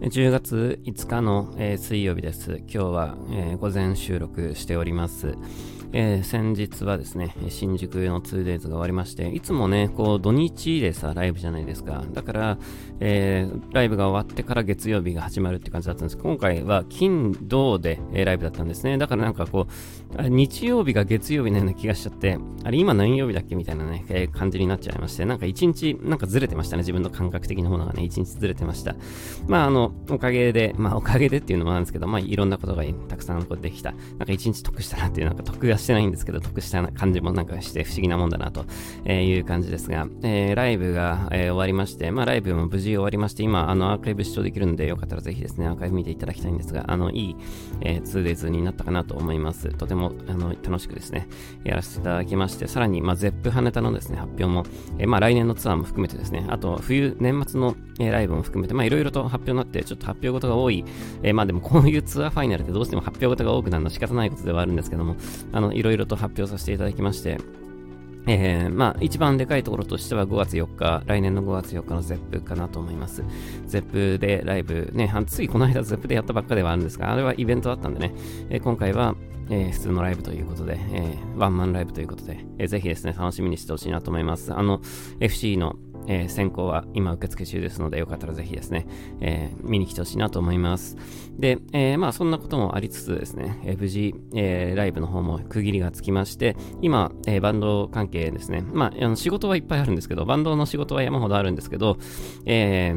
10月5日の、えー、水曜日です。今日は、えー、午前収録しております。えー、先日はですね、新宿の 2days が終わりまして、いつもね、こう土日でさ、ライブじゃないですか。だから、えー、ライブが終わってから月曜日が始まるって感じだったんですけど今回は金、土で、えー、ライブだったんですね。だからなんかこう、日曜日が月曜日のような気がしちゃって、あれ今何曜日だっけみたいなね、えー、感じになっちゃいまして、なんか一日、なんかずれてましたね。自分の感覚的なものがね、一日ずれてました。まああの、おかげで、まあおかげでっていうのもあるんですけど、まあいろんなことがたくさんこうできた。なんか一日得したなっていう、なんか得がしてないんですけど、得した感じもなんかして不思議なもんだなという感じですが、えー、ライブが、えー、終わりまして、まあライブも無事終わりまして、今、あのアーカイブ視聴できるんで、よかったらぜひですね、アーカイブ見ていただきたいんですが、あの、いい、えー、2days になったかなと思います。とても、あの、楽しくですね、やらせていただきまして、さらに、まあ、ゼップ羽ネタのですね、発表も、えー、まあ来年のツアーも含めてですね、あと、冬、年末の、えー、ライブも含めて、まあいろいろと発表になって、ちょっと発表事が多い、えー、まあでもこういうツアーファイナルってどうしても発表事が多くなるのは仕方ないことではあるんですけども、あの、いろいろと発表させていただきまして、えー、まあ、一番でかいところとしては5月4日、来年の5月4日の ZEP かなと思います。ZEP でライブ、ね、ついこの間 ZEP でやったばっかではあるんですが、あれはイベントだったんでね、えー、今回は、えー、普通のライブということで、え、ワンマンライブということで、えー、ぜひですね、楽しみにしてほしいなと思います。あの、FC のえー、選考は今受付中ですので、よかったらぜひですね、えー、見に来てほしいなと思います。で、えー、まあそんなこともありつつですね、えー、無事、え、ライブの方も区切りがつきまして、今、え、バンド関係ですね、まああの仕事はいっぱいあるんですけど、バンドの仕事は山ほどあるんですけど、え、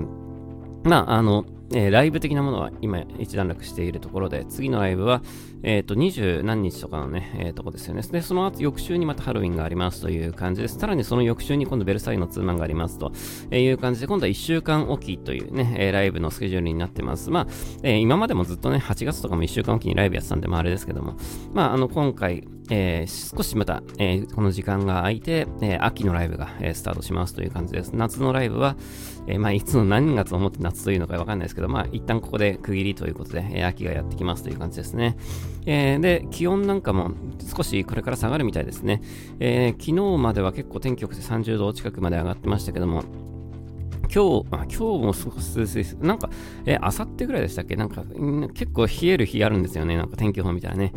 まああの、えー、ライブ的なものは今一段落しているところで、次のライブは、えっ、ー、と、二十何日とかのね、えー、とこですよね。で、その後、翌週にまたハロウィンがありますという感じです。さらにその翌週に今度ベルサイユのツーマンがありますという感じで、今度は1週間おきというね、えライブのスケジュールになってます。まあ、え今までもずっとね、8月とかも1週間おきにライブやってたんで、まああれですけども、まあ、あの、今回、えー、少しまた、えー、この時間が空いて、えー、秋のライブが、えー、スタートしますという感じです。夏のライブは、え、まあ、いつの何月をもって夏というのかわかんないですけど、まあ、一旦ここで区切りということで、え、秋がやってきますという感じですね。え、で、気温なんかも少しこれから下がるみたいですね。え、昨日までは結構天気良くて30度近くまで上がってましたけども、今日、あ今日も少し涼しいです。なんか、えあさってぐらいでしたっけ？なんか、結構冷える日あるんですよね。なんか天気予報みたいなね。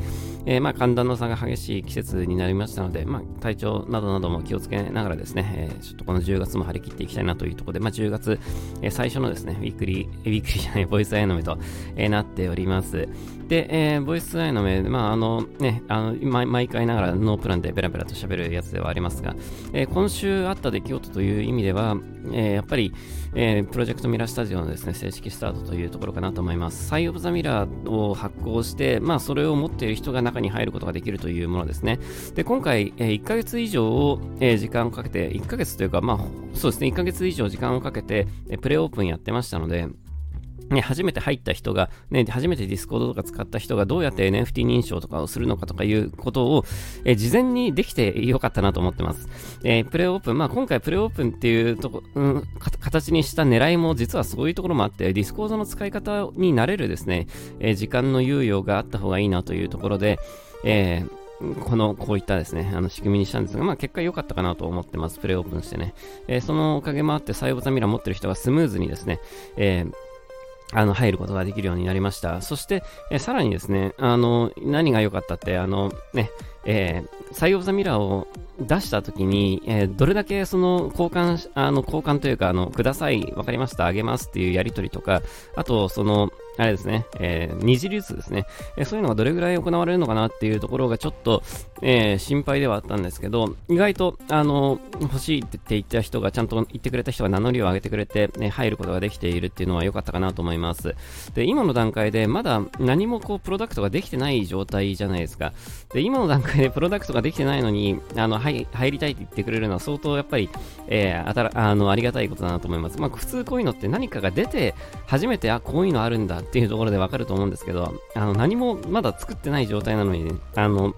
えー、まあ、寒暖の差が激しい季節になりましたので、まあ、体調などなども気をつけながらですね、えー、ちょっとこの10月も張り切っていきたいなというところで、まあ、10月、え、最初のですね、ウィークリー、ウィークリーじゃない、ボイスアヤノメと、えなっております。で、えボイスアイの目、まあ、あのね、あの、毎回ながらノープランでベラベラと喋るやつではありますが、え今週あった出来事という意味では、えやっぱり、えー、プロジェクトミラースタジオのですね、正式スタートというところかなと思います。サイオブザミラーを発行して、まあ、それを持っている人が中に入ることができるというものですね。で、今回、えー、1ヶ月以上を、えー、時間をかけて、1ヶ月というか、まあ、そうですね、1ヶ月以上時間をかけて、えプレオープンやってましたので、ね、初めて入った人が、ね、初めてディスコードとか使った人がどうやって NFT 認証とかをするのかとかいうことを、え事前にできてよかったなと思ってます。えー、プレオープン、まあ今回プレオープンっていうとこ、うん、形にした狙いも実はそういうところもあって、ディスコードの使い方になれるですね、えー、時間の猶予があった方がいいなというところで、えーこの、こういったですね、あの仕組みにしたんですが、まあ結果良かったかなと思ってます。プレオープンしてね。えー、そのおかげもあって、サイボザミラ持ってる人がスムーズにですね、えーあの、入ることができるようになりました。そして、えさらにですね、あの、何が良かったって、あの、ね、えー、サイオブザミラーを出した時に、えー、どれだけその交換、あの、交換というか、あの、ください、わかりました、あげますっていうやりとりとか、あと、その、あれですね、えー、二次流通ですね、えー、そういうのがどれぐらい行われるのかなっていうところがちょっと、えー、心配ではあったんですけど、意外と、あの、欲しいって言った人が、ちゃんと言ってくれた人が名乗りを上げてくれて、ね、入ることができているっていうのは良かったかなと思います。で、今の段階でまだ何もこう、プロダクトができてない状態じゃないですか。で、今の段階で プロダクトができてないのに、あの、はい、入りたいって言ってくれるのは相当やっぱり、えー、あたら、あの、ありがたいことだなと思います。まあ、普通こういうのって何かが出て、初めて、あ、こういうのあるんだっていうところでわかると思うんですけど、あの、何もまだ作ってない状態なのに、ね、あの、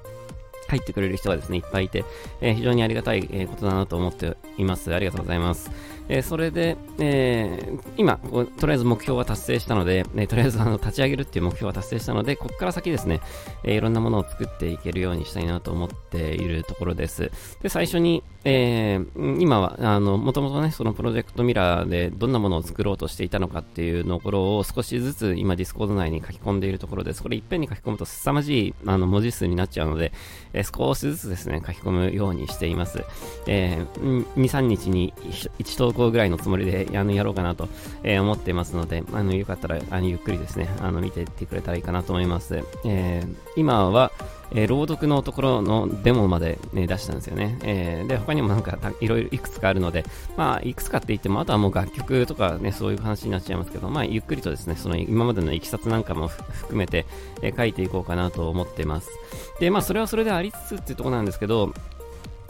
入ってくれる人がですね、いっぱいいて、えー、非常にありがたい、えことだなと思っています。ありがとうございます。えー、それで、えー、今、とりあえず目標は達成したので、えー、とりあえずあの立ち上げるっていう目標は達成したので、ここから先ですね、えいろんなものを作っていけるようにしたいなと思っているところです。で、最初に、え今は、あの、もともとね、そのプロジェクトミラーでどんなものを作ろうとしていたのかっていうところを少しずつ今ディスコード内に書き込んでいるところです。これいっぺんに書き込むと凄まじいあの文字数になっちゃうので、え少しずつですね、書き込むようにしています。え2、3日に1投稿ぐらいのつもりであのやろうかなと、え、思ってますので、あのよかったらあのゆっくりですね、あの見ていってくれたらいいかなと思います。えー、今は、えー、朗読のところのデモまで、ね、出したんですよね。えー、で、他にもなんかいろいろいくつかあるので、まあ、いくつかって言っても、あとはもう楽曲とかね、そういう話になっちゃいますけど、まあ、ゆっくりとですね、その今までのいきさつなんかも含めて、えー、書いていこうかなと思ってます。で、まあ、それはそれでありつつっていうところなんですけど、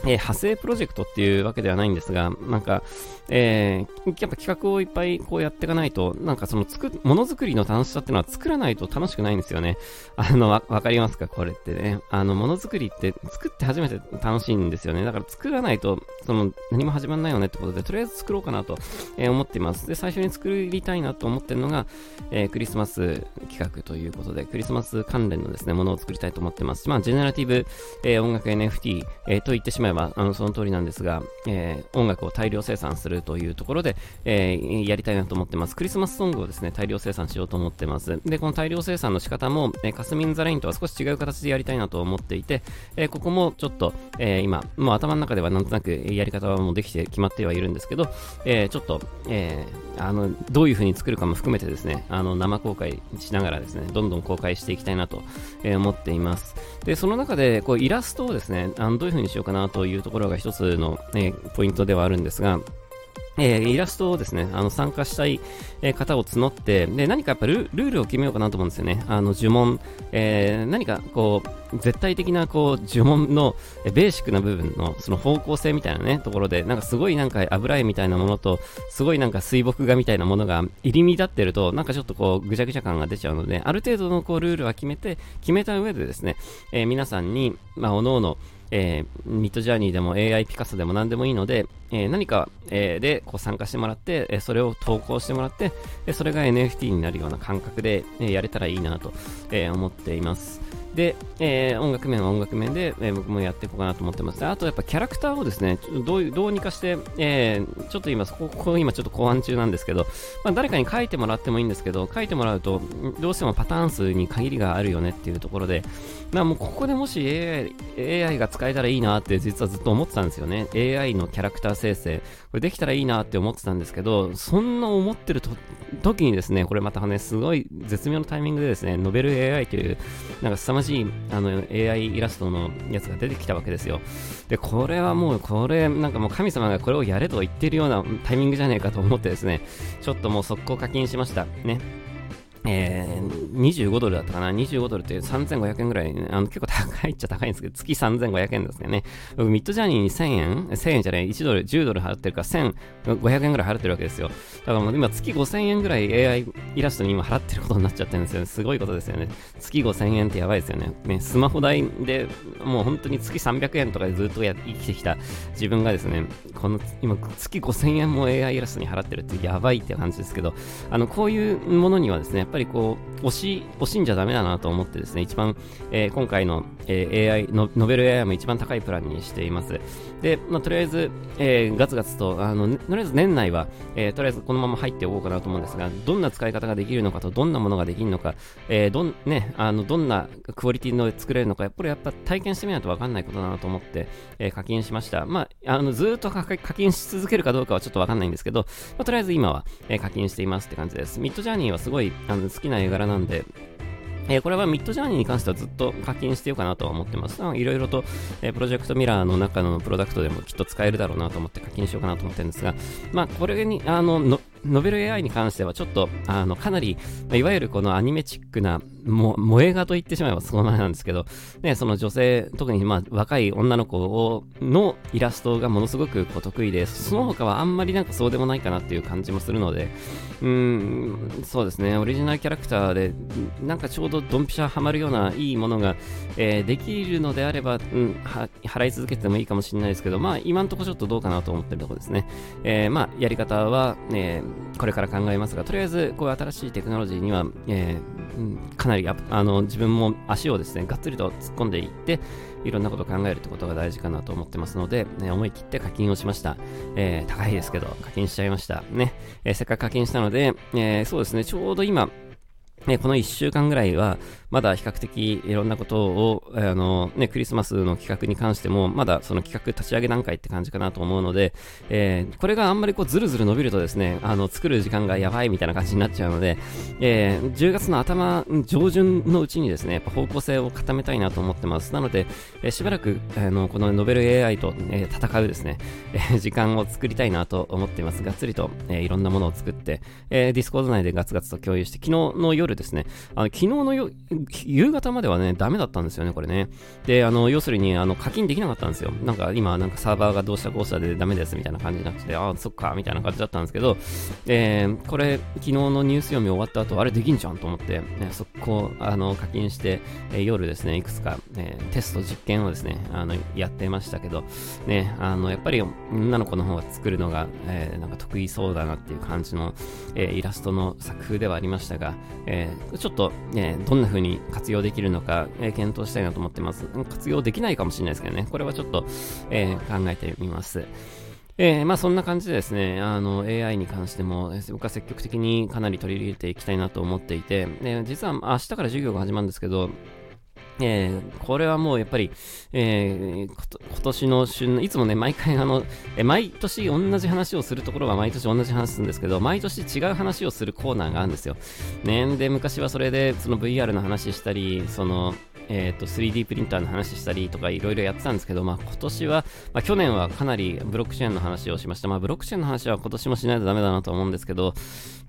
えー、派生プロジェクトっていうわけではないんですが、なんか、えー、やっぱ企画をいっぱいこうやっていかないと、なんかその作、ものづくりの楽しさっていうのは作らないと楽しくないんですよね。あの、わ、わかりますか？これってね。あの、ものづくりって作って初めて楽しいんですよね。だから作らないと、その、何も始まんないよねってことで、とりあえず作ろうかなと、えー、思っています。で、最初に作りたいなと思ってるのが、えー、クリスマス企画ということで、クリスマス関連のですね、ものを作りたいと思ってます。まあ、ジェネラティブ、えー、音楽 NFT、えー、と言ってしまえば、あの、その通りなんですが、えー、音楽を大量生産するというところで、えー、やりたいなと思ってます。クリスマスソングをですね、大量生産しようと思ってます。で、この大量生産の仕方も、えー、カスミンザレインとは少し違う形でやりたいなと思っていて、えー、ここもちょっと、え、今、もう頭の中ではなんとなくやり方はもうできて決まってはいるんですけど、え、ちょっと、え、あの、どういう風に作るかも含めてですね、あの、生公開しながらですね、どんどん公開していきたいなと、思っています。で、その中で、こう、イラストをですね、あのどういう風にしようかなとというところが一つの、えー、ポイントではあるんですが、えー、イラストをですね、あの、参加したい、え、方を募って、で、何かやっぱルールを決めようかなと思うんですよね。あの、呪文、えー、何かこう、絶対的なこう、呪文の、えベーシックな部分の、その方向性みたいなね、ところで、なんかすごいなんか油絵みたいなものと、すごいなんか水墨画みたいなものが入り乱ってると、なんかちょっとこう、ぐちゃぐちゃ感が出ちゃうので、ある程度のこう、ルールは決めて、決めた上でですね、え皆さんに、まあ、おのおの、えー、ミッドジャーニーでも AI ピカソでも何でもいいので、えー、何か、えー、でこう参加してもらって、えそれを投稿してもらって、えそれが NFT になるような感覚で、えやれたらいいなと、え思っています。で、えー、音楽面は音楽面で、えー、僕もやっていこうかなと思ってます。あとやっぱキャラクターをですね、どうどうにかして、えー、ちょっと今、ここ今ちょっと考案中なんですけど、まあ、誰かに書いてもらってもいいんですけど、書いてもらうと、どうしてもパターン数に限りがあるよねっていうところで、まあもうここでもし AI, AI が使えたらいいなって実はずっと思ってたんですよね。AI のキャラクター生成。これできたらいいなって思ってたんですけど、そんな思ってると時にですね、これまたね、すごい絶妙なタイミングでですね、ノベル AI という、なんか凄まじいあの AI イラストのやつが出てきたわけですよ。で、これはもう、これ、なんかもう神様がこれをやれと言ってるようなタイミングじゃねえかと思ってですね、ちょっともう速攻課金しました。ね。えー、25ドルだったかな ?25 ドルって3500円ぐらい、ね、あの結構高いっちゃ高いんですけど、月3500円ですよね。僕、ミッドジャーニーに1000円 ?1000 円じゃない、1ドル、10ドル払ってるから1500円ぐらい払ってるわけですよ。だからもう今月5000円ぐらい AI イラストに今払ってることになっちゃってるんですよね。すごいことですよね。月5000円ってやばいですよね。ね、スマホ代でもう本当に月300円とかでずっとや生きてきた自分がですね、この今月5000円も AI イラストに払ってるってやばいって感じですけど、あの、こういうものにはですね、っぱりこう、惜し、惜しんじゃダメだなと思ってですね、一番、えー、今回の、えー、AI の、ノベル AI も一番高いプランにしています。で、まあ、とりあえず、えー、ガツガツと、あの、とりあえず年内は、えー、とりあえずこのまま入っておこうかなと思うんですが、どんな使い方ができるのかと、どんなものができるのか、えー、どん、ね、あの、どんなクオリティの作れるのか、やっぱりやっぱ体験してみないとわかんないことだなと思って、えー、課金しました。まあ、あの、ずっと課金し続けるかどうかはちょっとわかんないんですけど、まあ、とりあえず今は、えー、課金していますって感じです。ミッドジャーニーはすごい、あの、好きな絵柄なんで、えー、これはミッドジャーニーに関してはずっと課金してようかなとは思ってます。いろいろと、えー、プロジェクトミラーの中のプロダクトでもきっと使えるだろうなと思って課金しようかなと思ってるんですが、まあ、これに、あの、のノベル AI に関してはちょっと、あの、かなり、いわゆるこのアニメチックな、も、萌え画と言ってしまえばそのままなんですけど、ね、その女性、特にまあ若い女の子を、のイラストがものすごくこう得意で、その他はあんまりなんかそうでもないかなっていう感じもするので、うーん、そうですね、オリジナルキャラクターで、なんかちょうどドンピシャハマるようないいものが、えー、できるのであれば、うん、払い続けてもいいかもしれないですけど、まあ今んとこちょっとどうかなと思ってるところですね。えー、まあやり方は、ね、これから考えますが、とりあえずこういう新しいテクノロジーには、えー、かなりあの自分も足をですね、がっつりと突っ込んでいって、いろんなことを考えるってことが大事かなと思ってますので、ね、思い切って課金をしました。えー、高いですけど、課金しちゃいました。ね。えー、せっかく課金したので、えー、そうですね、ちょうど今、ね、この1週間ぐらいは、まだ比較的いろんなことを、あの、ね、クリスマスの企画に関しても、まだその企画立ち上げ段階って感じかなと思うので、えー、これがあんまりこうずるずる伸びるとですね、あの、作る時間がやばいみたいな感じになっちゃうので、えー、10月の頭、上旬のうちにですね、やっぱ方向性を固めたいなと思ってます。なので、えー、しばらく、あの、このノベル AI と、えー、戦うですね、えー、時間を作りたいなと思っています。がっつりと、えー、いろんなものを作って、えー、ディスコード内でガツガツと共有して、昨日の夜ですね、あの昨日の夜夕方まではね、ダメだったんですよね、これね。で、あの、要するに、あの、課金できなかったんですよ。なんか今、なんかサーバーがどうしたこうしたでダメですみたいな感じになってて、ああ、そっか、みたいな感じだったんですけど、えー、これ、昨日のニュース読み終わった後、あれできんじゃんと思って、ね、速攻、あの、課金して、えー、夜ですね、いくつか、えー、テスト実験をですね、あの、やってましたけど、ね、あの、やっぱり女の子の方が作るのが、えー、なんか得意そうだなっていう感じの、えー、イラストの作風ではありましたが、えー、ちょっと、ね、どんな風に活用できるのか、えー、検討したいなと思ってます。活用できないかもしれないですけどね、これはちょっと、えー、考えてみます。えー、まあそんな感じでですね、あの AI に関しても、僕は積極的にかなり取り入れていきたいなと思っていて、で実は明日から授業が始まるんですけど、えー、これはもうやっぱり、えー、今年の旬の、いつもね、毎回あの、え毎年同じ話をするところは毎年同じ話するんですけど、毎年違う話をするコーナーがあるんですよ。ね、で、昔はそれで、その VR の話したり、その、えーと、3D プリンターの話したりとかいろいろやってたんですけど、まあ、今年は、まあ、去年はかなりブロックチェーンの話をしました。まあ、ブロックチェーンの話は今年もしないとダメだなと思うんですけど、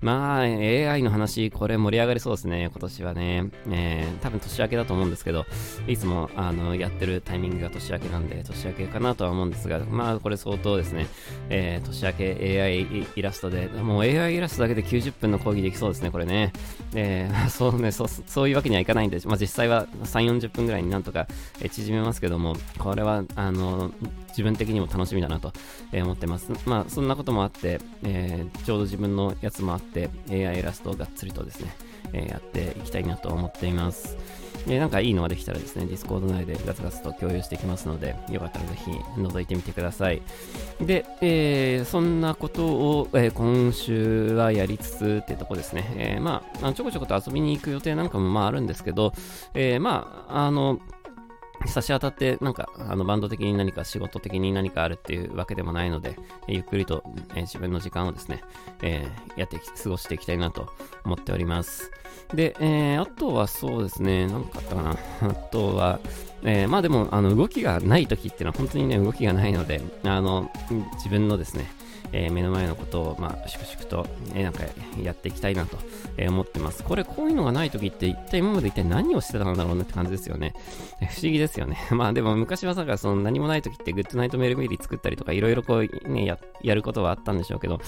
まあ、AI の話、これ盛り上がりそうですね、今年はね。えー、多分年明けだと思うんですけど、いつもあのやってるタイミングが年明けなんで、年明けかなとは思うんですが、まあ、これ相当ですね、えー、年明け AI イラストで、もう AI イラストだけで90分の講義できそうですね、これね。えー、そうね、そう、そういうわけにはいかないんで、まあ、実際は3、40分ぐらいになんとか縮めますけども、これは、あの、自分的にも楽しみだなと思ってます。まあ、そんなこともあって、えー、ちょうど自分のやつもあって、AI イラストをがっつりとですね、えー、やっていきたいなと思っています。えなんかいいのができたらですね、Discord 内でガツガツと共有していきますので、よかったらぜひ覗いてみてください。で、えー、そんなことを、えー、今週はやりつつってとこですね。えー、まあ、ちょこちょこと遊びに行く予定なんかもまああるんですけど、えまあ、あの、差し当たって、なんか、あの、バンド的に何か仕事的に何かあるっていうわけでもないので、えゆっくりと、え自分の時間をですね、えー、やって過ごしていきたいなと思っております。で、えー、あとはそうですね、何かあったかな。あとは、えー、まあでも、あの、動きがない時っていうのは本当にね、動きがないので、あの、自分のですね、えー、目の前のことを、まあ、粛々と、えー、なんかやっていきたいなと、え、思ってます。これ、こういうのがない時って、一体今まで一体何をしてたんだろうなって感じですよね。不思議ですよね。まあ、でも昔はさ、その何もない時って、グッドナイトメアメリー作ったりとか、いろいろこう、ね、や、やることはあったんでしょうけど、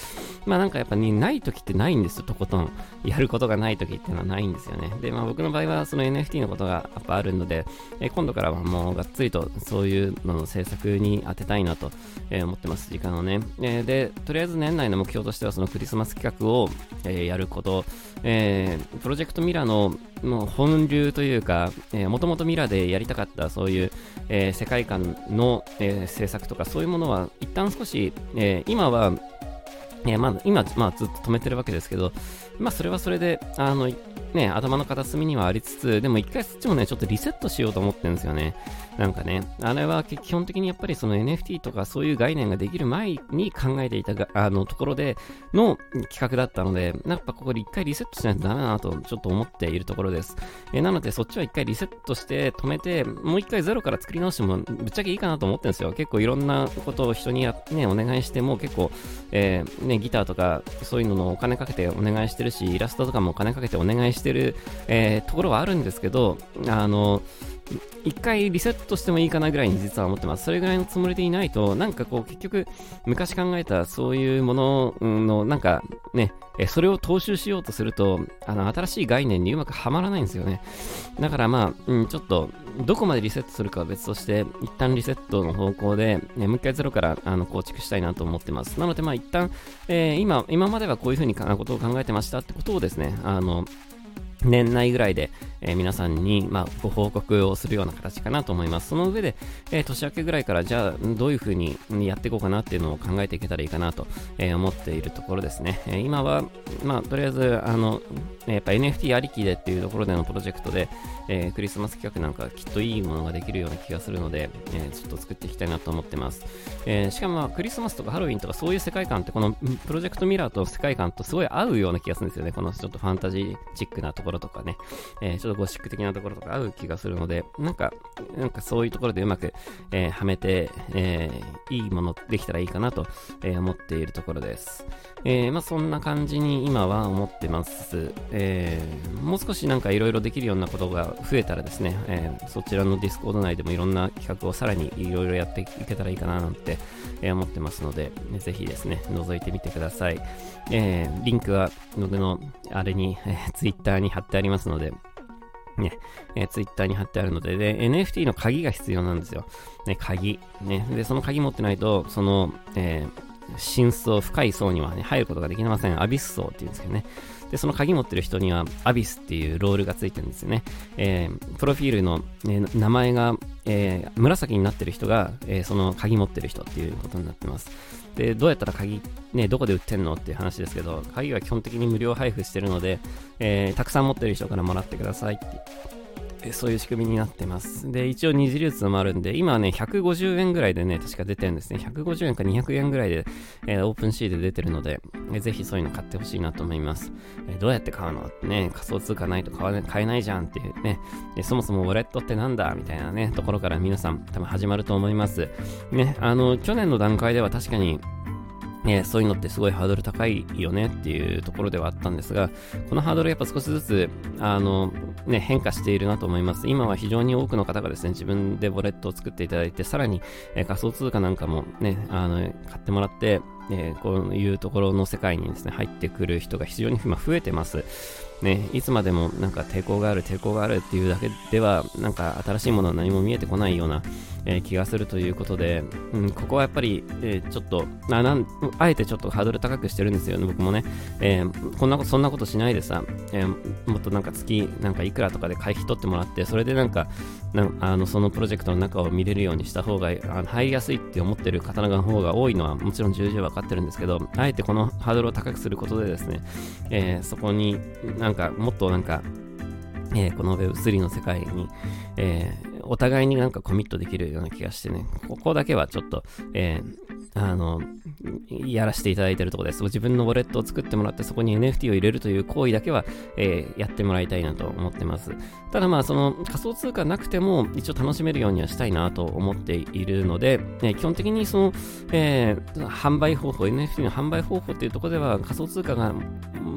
まあなんかやっぱに、ない時ってないんですよ、とことん。やることがない時っていうのはないんですよね。で、まあ僕の場合は、その NFT のことがやっぱあるので、え今度からはもうがっつりとそういうのの制作に当てたいなと、え思ってます、時間をね。えで、とりあえず年内の目標としてはそのクリスマス企画を、えー、やること、えー、プロジェクトミラのの本流というか、もともとミラーでやりたかったそういう、えー、世界観の、えー、制作とかそういうものは一旦少し、えー、今はえー、まあ、今、まあ、ずっと止めてるわけですけど、まあ、それはそれで、あの、ね、頭の片隅にはありつつ、でも一回そっちもね、ちょっとリセットしようと思ってるんですよね。なんかね、あれは基本的にやっぱりその NFT とかそういう概念ができる前に考えていたがあのところでの企画だったので、やっぱここで一回リセットしないとダメだなとちょっと思っているところです。え、なのでそっちは一回リセットして止めて、もう一回ゼロから作り直してもぶっちゃけいいかなと思ってるんですよ。結構いろんなことを人にや、ね、お願いしても結構、えー、ね、ギターとかそういうののお金かけてお願いしてるし、イラストとかもお金かけてお願いしてる、えー、ところはあるんですけど、あの、一回リセットしてもいいかなぐらいに実は思ってます。それぐらいのつもりでいないと、なんかこう結局昔考えたそういうものの、なんかね、それを踏襲しようとすると、あの、新しい概念にうまくはまらないんですよね。だからまあ、うん、ちょっと、どこまでリセットするかは別として、一旦リセットの方向で、ね、もう一回ゼロからあの構築したいなと思ってます。なのでまあ一旦、えー、今、今まではこういうふうにことを考えてましたってことをですね、あの、年内ぐらいで、えー、皆さんに、まあ、ご報告をするような形かなと思います。その上で、えー、年明けぐらいからじゃあどういうふうにやっていこうかなっていうのを考えていけたらいいかなと、え、思っているところですね。え今は、まあ、とりあえず、あの、やっぱ NFT ありきでっていうところでのプロジェクトで、えクリスマス企画なんかきっといいものができるような気がするので、えちょっと作っていきたいなと思ってます。えしかも、まあ、クリスマスとかハロウィンとかそういう世界観ってこのプロジェクトミラーと世界観とすごい合うような気がするんですよね。このちょっとファンタジーチックなところとかね。えー、ちょっとゴシック的なところとか合う気がするので、なんか、なんかそういうところでうまく、えー、はめて、えー、いいものできたらいいかなと、え思っているところです。えまあそんな感じに今は思ってます。えもう少しなんかいろいろできるようなことが増えたらですね、えそちらのディスコード内でもいろんな企画をさらにいろいろやっていけたらいいかななんて、え思ってますので、ぜひですね、覗いてみてください。えリンクは僕のあれに、えー、ツイッターに貼ってありますので、ね、えー、ツイッターに貼ってあるので、で、NFT の鍵が必要なんですよ。ね、鍵。ね、で、その鍵持ってないと、その、えー、深層、深い層にはね、入ることができません。アビス層っていうんですけどね。で、その鍵持ってる人には、アビスっていうロールがついてるんですよね。えー、プロフィールの、ね、名前が、えー、紫になってる人が、えー、その鍵持ってる人っていうことになってます。で、どうやったら鍵、ね、どこで売ってんのっていう話ですけど、鍵は基本的に無料配布してるので、えー、たくさん持ってる人からもらってくださいってそういう仕組みになってます。で、一応二次流通もあるんで、今はね、150円ぐらいでね、確か出てるんですね。150円か200円ぐらいで、えー、 OpenSea で出てるので、えー、ぜひそういうの買ってほしいなと思います。えー、どうやって買うの？ね、仮想通貨ないと買わ買えないじゃんっていうね、でそもそもウォレットってなんだ？みたいなね、ところから皆さん多分始まると思います。ね、あの、去年の段階では確かに、ね、そういうのってすごいハードル高いよねっていうところではあったんですが、このハードルやっぱ少しずつ、あの、ね、変化しているなと思います。今は非常に多くの方がですね、自分でボレットを作っていただいて、さらに、え仮想通貨なんかもね、あの、買ってもらって、えこういうところの世界にですね、入ってくる人が非常に今増えてます。ね、いつまでもなんか抵抗がある、抵抗があるっていうだけでは、なんか新しいものは何も見えてこないような、えー、気がするということで、うん、ここはやっぱり、えー、ちょっとあなん、あえてちょっとハードル高くしてるんですよね、僕もね。えー、こんなこと、そんなことしないでさ、えもっとなんか月、なんかいくらとかで会費取ってもらって、それでなんか、あのそのプロジェクトの中を見れるようにした方があの入りやすいって思ってる方の方が多いのはもちろん重々分かってるんですけど、あえてこのハードルを高くすることでですね、えそこになんかもっとなんか、えー、この Web3 の世界に、えー、お互いになんかコミットできるような気がしてね、ここだけはちょっと、えー、あの、やらせていただいているところです。自分のウォレットを作ってもらって、そこに NFT を入れるという行為だけは、えー、やってもらいたいなと思ってます。ただまあ、その仮想通貨なくても、一応楽しめるようにはしたいなと思っているので、えー、基本的にその、えー、販売方法、NFT の販売方法っていうところでは、仮想通貨が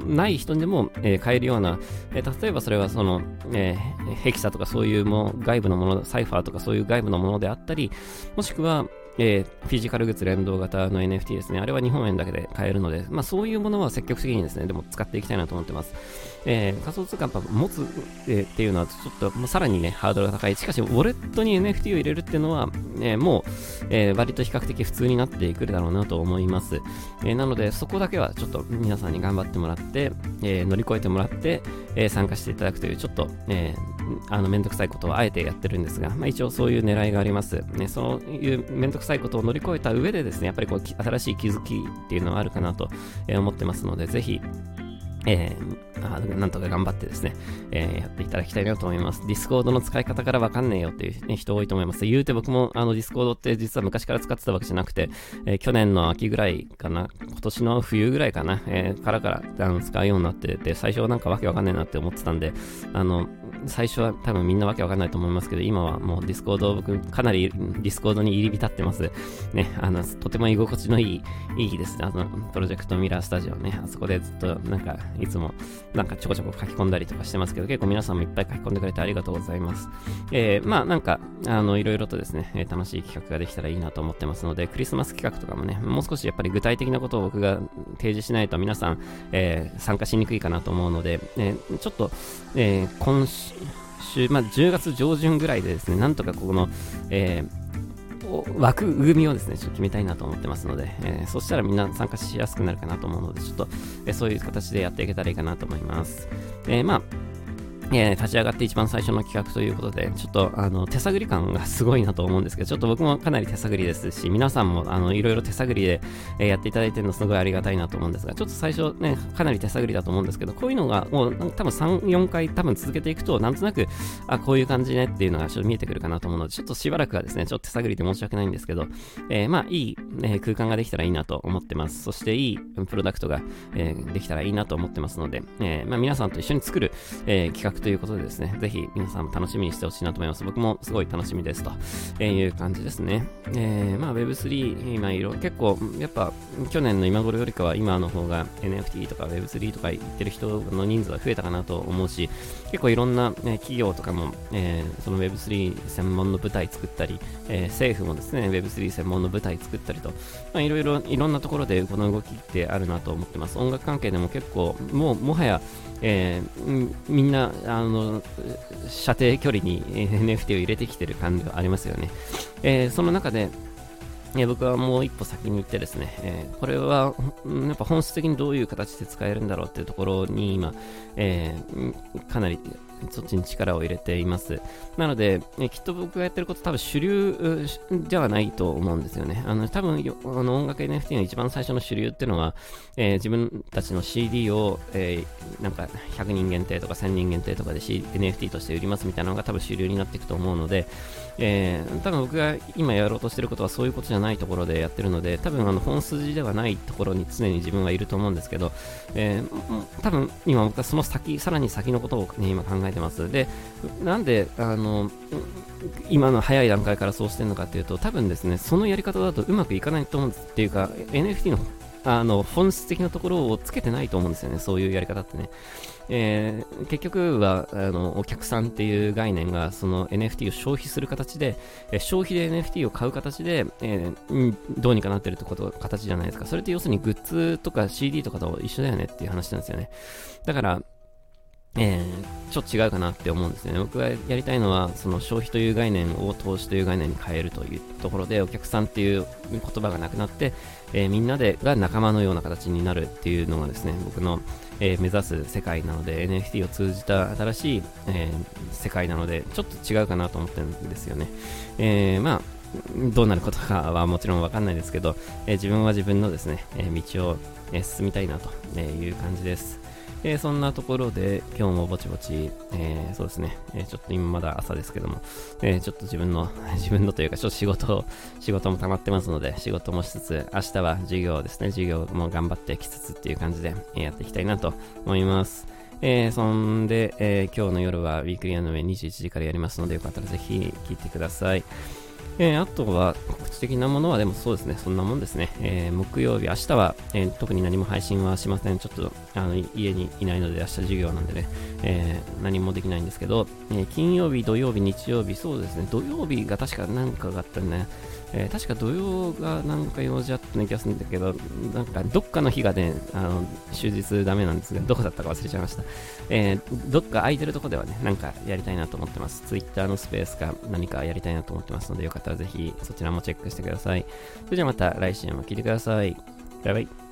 ない人でも、えー、買えるような、えー、例えばそれはその、えー、ヘキサとかそういうも外部のもの、サイファーとかそういう外部のものであったり、もしくは、えー、フィジカルグッズ連動型の NFT ですね。あれは日本円だけで買えるので、まあそういうものは積極的にですね、でも使っていきたいなと思ってます。えー、仮想通貨やっぱ持つ、えー、っていうのはちょっともうさらにね、ハードルが高い。しかし、ウォレットに NFT を入れるっていうのは、えー、もう、え、割と比較的普通になっていくだろうなと思います。え、なので、そこだけはちょっと皆さんに頑張ってもらって、え、乗り越えてもらって、え、参加していただくという、ちょっと、えー、あの、めんどくさいことをあえてやってるんですが、まあ一応そういう狙いがあります。ね、そういうめんどくさいことを乗り越えた上でですね、やっぱりこう、新しい気づきっていうのはあるかなと思ってますので、ぜひ、えー、なんとか頑張ってですね、えー、やっていただきたいなと思います。ディスコードの使い方からわかんねえよっていう、ね、人多いと思います。言うて僕もあのディスコードって実は昔から使ってたわけじゃなくて、えー、去年の秋ぐらいかな、今年の冬ぐらいかな、えー、からから使うようになってて、最初はなんかわけわかんないなって思ってたんで、あの、最初は多分みんなわけわかんないと思いますけど、今はもうディスコード、僕かなりディスコードに入り浸ってます。ね、あの、とても居心地のいい、いいですね。あの、プロジェクトミラースタジオね、あそこでずっとなんか、いつもなんかちょこちょこ書き込んだりとかしてますけど、結構皆さんもいっぱい書き込んでくれてありがとうございます。えー、まあなんか、あの、いろいろとですね、楽しい企画ができたらいいなと思ってますので、クリスマス企画とかもね、もう少しやっぱり具体的なことを僕が提示しないと皆さん、えー、参加しにくいかなと思うので、えー、ちょっと、えー、今週、週まあ10月上旬ぐらいでですね、なんとかこの、えー枠組みをですね、ちょっと決めたいなと思ってますので、えー、そしたらみんな参加しやすくなるかなと思うので、ちょっと、えー、そういう形でやっていけたらいいかなと思います。え、まあ、えー、立ち上がって一番最初の企画ということで、ちょっとあの手探り感がすごいなと思うんですけど、ちょっと僕もかなり手探りですし、皆さんもあのいろいろ手探りで、えー、やっていただいてるのすごいありがたいなと思うんですが、ちょっと最初ね、かなり手探りだと思うんですけど、こういうのがもう多分3、4回多分続けていくと、なんとなく、あ、こういう感じねっていうのがちょっと見えてくるかなと思うので、ちょっとしばらくはですね、ちょっと手探りで申し訳ないんですけど、えー、まあいい、え空間ができたらいいなと思ってます。そしていいプロダクトが、えできたらいいなと思ってますので、えまあ皆さんと一緒に作る、え企画ということでですね、ぜひ皆さんも楽しみにしてほしいなと思います。僕もすごい楽しみですと、えいう感じですね。えー、まあ Web3、今いろ、結構、やっぱ去年の今頃よりかは今の方が NFT とか Web3 とか言ってる人の人数は増えたかなと思うし、結構いろんな、ね、企業とかも、えー、その Web3 専門の舞台作ったり、えー、政府もですね、Web3 専門の舞台作ったりと、まあ、いろいろ、いろんなところでこの動きってあるなと思ってます。音楽関係でも結構、もう、もはや、えー、みんな、あの、射程距離に NFT を入れてきてる感じがありますよね。えー、その中で、え僕はもう一歩先に行ってですね、えー、これは、やっぱ本質的にどういう形で使えるんだろうっていうところに今、えー、かなりそっちに力を入れています。なので、えきっと僕がやってること多分主流ではないと思うんですよね。あの、多分あの音楽 NFT の一番最初の主流っていうのは、えー、自分たちの CD を、えー、なんか100人限定とか1000人限定とかで、C、NFT として売りますみたいなのが多分主流になっていくと思うので、えー、多分僕が今やろうとしてることはそういうことじゃないところでやってるので、多分あの本筋ではないところに常に自分はいると思うんですけど、えー、多分今僕はその先、さらに先のことを、ね、今考えてます。で、なんで、あの、今の早い段階からそうしてるのかっていうと、多分ですね、そのやり方だとうまくいかないと思うんですっていうか、NFT のあの本質的なところをつけてないと思うんですよね、そういうやり方ってね。えー、結局はあのお客さんっていう概念がその NFT を消費する形で、え消費で NFT を買う形で、えー、どうにかなってるってこと形じゃないですか。それって要するにグッズとか CD とかと一緒だよねっていう話なんですよね。だから、えー、ちょっと違うかなって思うんですね。僕がやりたいのは、その消費という概念を投資という概念に変えるというところで、お客さんっていう言葉がなくなって、えー、みんなでが仲間のような形になるっていうのがですね、僕の、えー、目指す世界なので、NFT を通じた新しい、え世界なので、ちょっと違うかなと思ってるんですよね。えまあどうなることかはもちろんわかんないですけど、え自分は自分のですね、え道を、え進みたいなという感じです。えー、そんなところで今日もぼちぼち、えー、そうですね、えー、ちょっと今まだ朝ですけども、えちょっと自分の、自分のというか、ちょっと仕事、仕事も溜まってますので、仕事もしつつ、明日は授業ですね、授業も頑張ってきつつっていう感じで、えやっていきたいなと思います。えー、そんで、えー、今日の夜はウィークリーアの上21時からやりますので、よかったらぜひ聞いてください。えー、あとは告知的なものはでもそうですね、そんなもんですね。えー、木曜日、明日は、えー、特に何も配信はしません。ちょっとあの家にいないので明日授業なんでね、え何もできないんですけど、え金曜日、土曜日、日曜日、そうですね、土曜日が確か何かがあったね、えー、確か土曜がなんか用事あったような気がするんだけど、なんかどっかの日がね、あの、終日ダメなんですが、どこだったか忘れちゃいました。えー、どっか空いてるとこではね、なんかやりたいなと思ってます。Twitter のスペースか何かやりたいなと思ってますので、よかったらぜひそちらもチェックしてください。それじゃあまた来週も聴いてください。バイバイ。